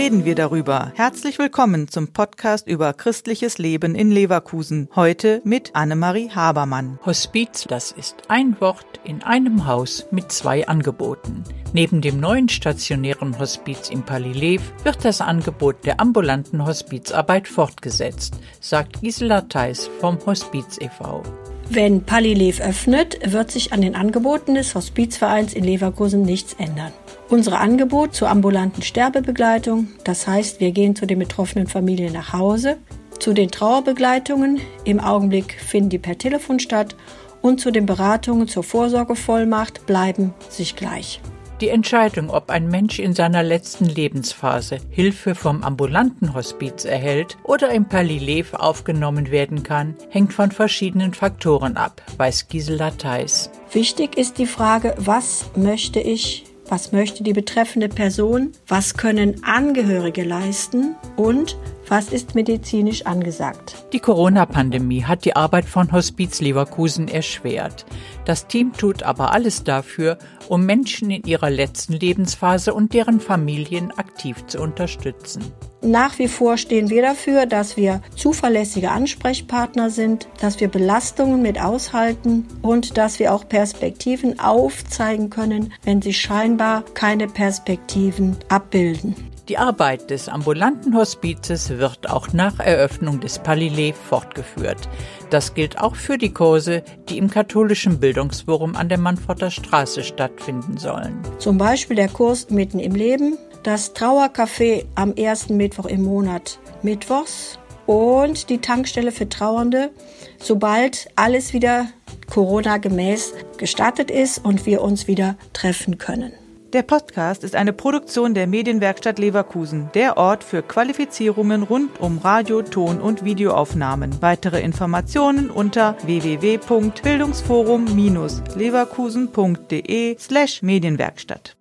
reden wir darüber. Herzlich willkommen zum Podcast über christliches Leben in Leverkusen. Heute mit Annemarie Habermann. Hospiz, das ist ein Wort in einem Haus mit zwei Angeboten. Neben dem neuen stationären Hospiz in Palilev wird das Angebot der ambulanten Hospizarbeit fortgesetzt, sagt Gisela Theis vom Hospiz e.V. Wenn Palilev öffnet, wird sich an den Angeboten des Hospizvereins in Leverkusen nichts ändern. Unser Angebot zur ambulanten Sterbebegleitung, das heißt, wir gehen zu den betroffenen Familien nach Hause, zu den Trauerbegleitungen, im Augenblick finden die per Telefon statt, und zu den Beratungen zur Vorsorgevollmacht bleiben sich gleich. Die Entscheidung, ob ein Mensch in seiner letzten Lebensphase Hilfe vom ambulanten Hospiz erhält oder im Palilev aufgenommen werden kann, hängt von verschiedenen Faktoren ab, weiß Gisela Theis. Wichtig ist die Frage, was möchte ich was möchte die betreffende Person, was können Angehörige leisten und was ist medizinisch angesagt. Die Corona-Pandemie hat die Arbeit von Hospiz Leverkusen erschwert. Das Team tut aber alles dafür, um Menschen in ihrer letzten Lebensphase und deren Familien aktiv zu unterstützen. Nach wie vor stehen wir dafür, dass wir zuverlässige Ansprechpartner sind, dass wir Belastungen mit aushalten und dass wir auch Perspektiven aufzeigen können, wenn sie scheinbar keine Perspektiven abbilden. Die Arbeit des ambulanten Hospizes wird auch nach Eröffnung des Palilé fortgeführt. Das gilt auch für die Kurse, die im katholischen Bildungsforum an der Manforter Straße stattfinden sollen. Zum Beispiel der Kurs Mitten im Leben, das Trauercafé am ersten Mittwoch im Monat Mittwochs und die Tankstelle für Trauernde, sobald alles wieder Corona-gemäß gestartet ist und wir uns wieder treffen können. Der Podcast ist eine Produktion der Medienwerkstatt Leverkusen, der Ort für Qualifizierungen rund um Radio, Ton und Videoaufnahmen. Weitere Informationen unter www.bildungsforum-leverkusen.de slash Medienwerkstatt.